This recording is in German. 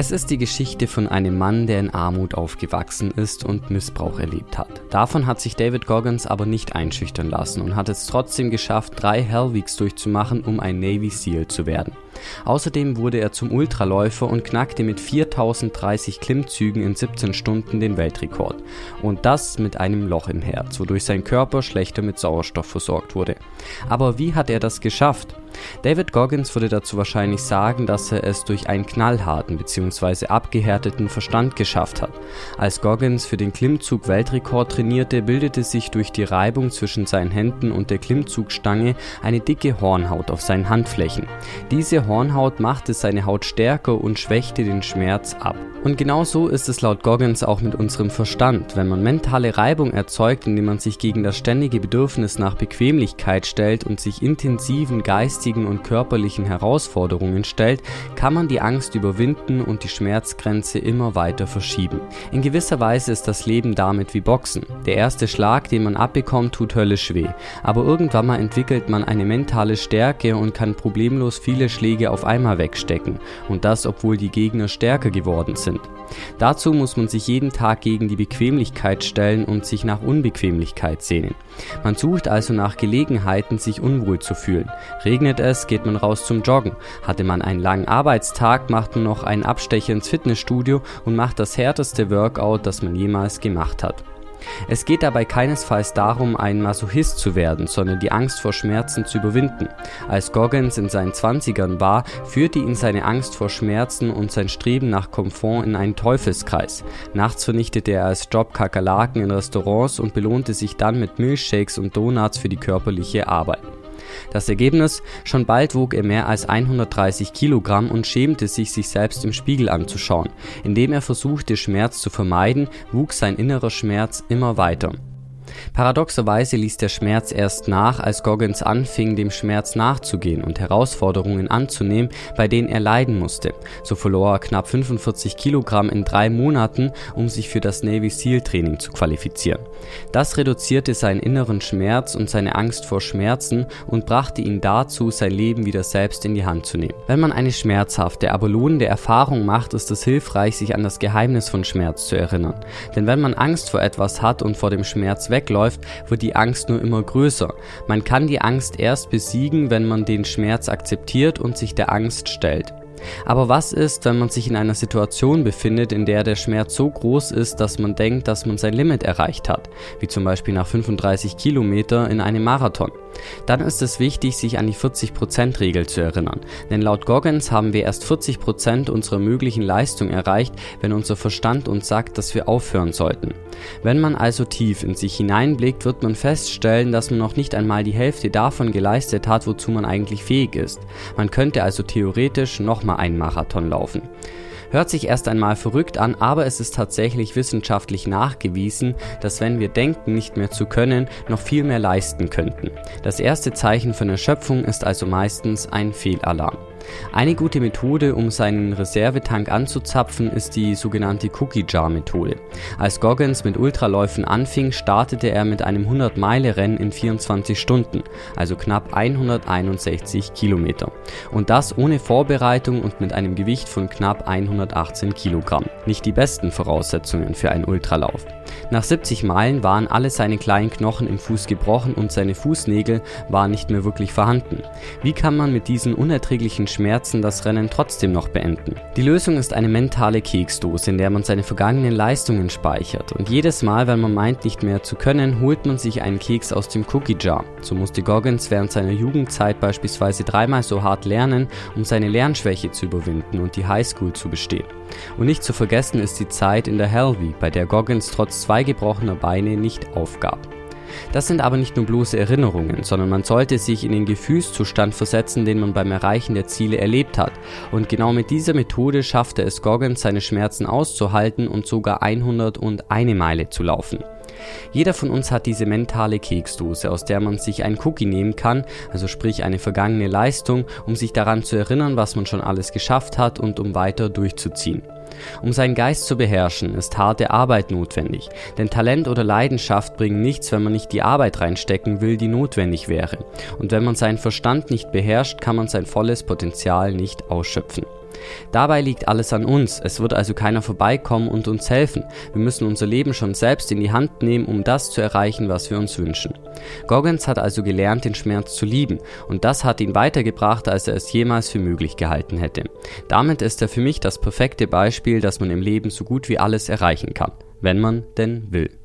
Es ist die Geschichte von einem Mann, der in Armut aufgewachsen ist und Missbrauch erlebt hat. Davon hat sich David Goggins aber nicht einschüchtern lassen und hat es trotzdem geschafft, drei Hellweeks durchzumachen, um ein Navy SEAL zu werden. Außerdem wurde er zum Ultraläufer und knackte mit 4030 Klimmzügen in 17 Stunden den Weltrekord. Und das mit einem Loch im Herz, wodurch sein Körper schlechter mit Sauerstoff versorgt wurde. Aber wie hat er das geschafft? David Goggins würde dazu wahrscheinlich sagen, dass er es durch einen knallharten bzw. abgehärteten Verstand geschafft hat. Als Goggins für den Klimmzug Weltrekord trainierte, bildete sich durch die Reibung zwischen seinen Händen und der Klimmzugstange eine dicke Hornhaut auf seinen Handflächen. Diese Hornhaut machte seine Haut stärker und schwächte den Schmerz ab. Und genau so ist es laut Goggins auch mit unserem Verstand. Wenn man mentale Reibung erzeugt, indem man sich gegen das ständige Bedürfnis nach Bequemlichkeit stellt und sich intensiven geistigen und körperlichen Herausforderungen stellt, kann man die Angst überwinden und die Schmerzgrenze immer weiter verschieben. In gewisser Weise ist das Leben damit wie Boxen. Der erste Schlag, den man abbekommt, tut höllisch weh. Aber irgendwann mal entwickelt man eine mentale Stärke und kann problemlos viele Schläge auf einmal wegstecken. Und das, obwohl die Gegner stärker geworden sind sind. Dazu muss man sich jeden Tag gegen die Bequemlichkeit stellen und sich nach Unbequemlichkeit sehnen. Man sucht also nach Gelegenheiten, sich unwohl zu fühlen. Regnet es, geht man raus zum Joggen. Hatte man einen langen Arbeitstag, macht man noch einen Abstecher ins Fitnessstudio und macht das härteste Workout, das man jemals gemacht hat. Es geht dabei keinesfalls darum, ein Masochist zu werden, sondern die Angst vor Schmerzen zu überwinden. Als Goggins in seinen Zwanzigern war, führte ihn seine Angst vor Schmerzen und sein Streben nach Komfort in einen Teufelskreis. Nachts vernichtete er als Job Kakerlaken in Restaurants und belohnte sich dann mit Milchshakes und Donuts für die körperliche Arbeit. Das Ergebnis? Schon bald wog er mehr als 130 Kilogramm und schämte sich, sich selbst im Spiegel anzuschauen. Indem er versuchte, Schmerz zu vermeiden, wuchs sein innerer Schmerz immer weiter. Paradoxerweise ließ der Schmerz erst nach, als Goggins anfing, dem Schmerz nachzugehen und Herausforderungen anzunehmen, bei denen er leiden musste. So verlor er knapp 45 Kilogramm in drei Monaten, um sich für das Navy SEAL Training zu qualifizieren. Das reduzierte seinen inneren Schmerz und seine Angst vor Schmerzen und brachte ihn dazu, sein Leben wieder selbst in die Hand zu nehmen. Wenn man eine schmerzhafte, aber lohnende Erfahrung macht, ist es hilfreich, sich an das Geheimnis von Schmerz zu erinnern. Denn wenn man Angst vor etwas hat und vor dem Schmerz wegläuft, wird die Angst nur immer größer. Man kann die Angst erst besiegen, wenn man den Schmerz akzeptiert und sich der Angst stellt. Aber was ist, wenn man sich in einer Situation befindet, in der der Schmerz so groß ist, dass man denkt, dass man sein Limit erreicht hat, wie zum Beispiel nach 35 Kilometer in einem Marathon? Dann ist es wichtig, sich an die 40%-Regel zu erinnern, denn laut Goggins haben wir erst 40% unserer möglichen Leistung erreicht, wenn unser Verstand uns sagt, dass wir aufhören sollten. Wenn man also tief in sich hineinblickt, wird man feststellen, dass man noch nicht einmal die Hälfte davon geleistet hat, wozu man eigentlich fähig ist. Man könnte also theoretisch noch mal einen Marathon laufen. Hört sich erst einmal verrückt an, aber es ist tatsächlich wissenschaftlich nachgewiesen, dass wenn wir denken, nicht mehr zu können, noch viel mehr leisten könnten. Das erste Zeichen von Erschöpfung ist also meistens ein Fehlalarm. Eine gute Methode, um seinen Reservetank anzuzapfen, ist die sogenannte Cookie Jar Methode. Als Goggins mit Ultraläufen anfing, startete er mit einem 100-Meile-Rennen in 24 Stunden, also knapp 161 Kilometer. Und das ohne Vorbereitung und mit einem Gewicht von knapp 118 Kilogramm. Nicht die besten Voraussetzungen für einen Ultralauf. Nach 70 Meilen waren alle seine kleinen Knochen im Fuß gebrochen und seine Fußnägel waren nicht mehr wirklich vorhanden. Wie kann man mit diesen unerträglichen Schmerzen das Rennen trotzdem noch beenden? Die Lösung ist eine mentale Keksdose, in der man seine vergangenen Leistungen speichert. Und jedes Mal, wenn man meint, nicht mehr zu können, holt man sich einen Keks aus dem Cookie Jar. So musste Goggins während seiner Jugendzeit beispielsweise dreimal so hart lernen, um seine Lernschwäche zu überwinden und die Highschool zu bestehen. Und nicht zu vergessen ist die Zeit in der Hellwee, bei der Goggins trotz zwei gebrochener Beine nicht aufgab. Das sind aber nicht nur bloße Erinnerungen, sondern man sollte sich in den Gefühlszustand versetzen, den man beim Erreichen der Ziele erlebt hat. Und genau mit dieser Methode schaffte es Goggins, seine Schmerzen auszuhalten und sogar 101 Meile zu laufen. Jeder von uns hat diese mentale Keksdose, aus der man sich ein Cookie nehmen kann, also sprich eine vergangene Leistung, um sich daran zu erinnern, was man schon alles geschafft hat und um weiter durchzuziehen. Um seinen Geist zu beherrschen, ist harte Arbeit notwendig, denn Talent oder Leidenschaft bringen nichts, wenn man nicht die Arbeit reinstecken will, die notwendig wäre. Und wenn man seinen Verstand nicht beherrscht, kann man sein volles Potenzial nicht ausschöpfen. Dabei liegt alles an uns, es wird also keiner vorbeikommen und uns helfen. Wir müssen unser Leben schon selbst in die Hand nehmen, um das zu erreichen, was wir uns wünschen. Goggins hat also gelernt, den Schmerz zu lieben, und das hat ihn weitergebracht, als er es jemals für möglich gehalten hätte. Damit ist er für mich das perfekte Beispiel, dass man im Leben so gut wie alles erreichen kann, wenn man denn will.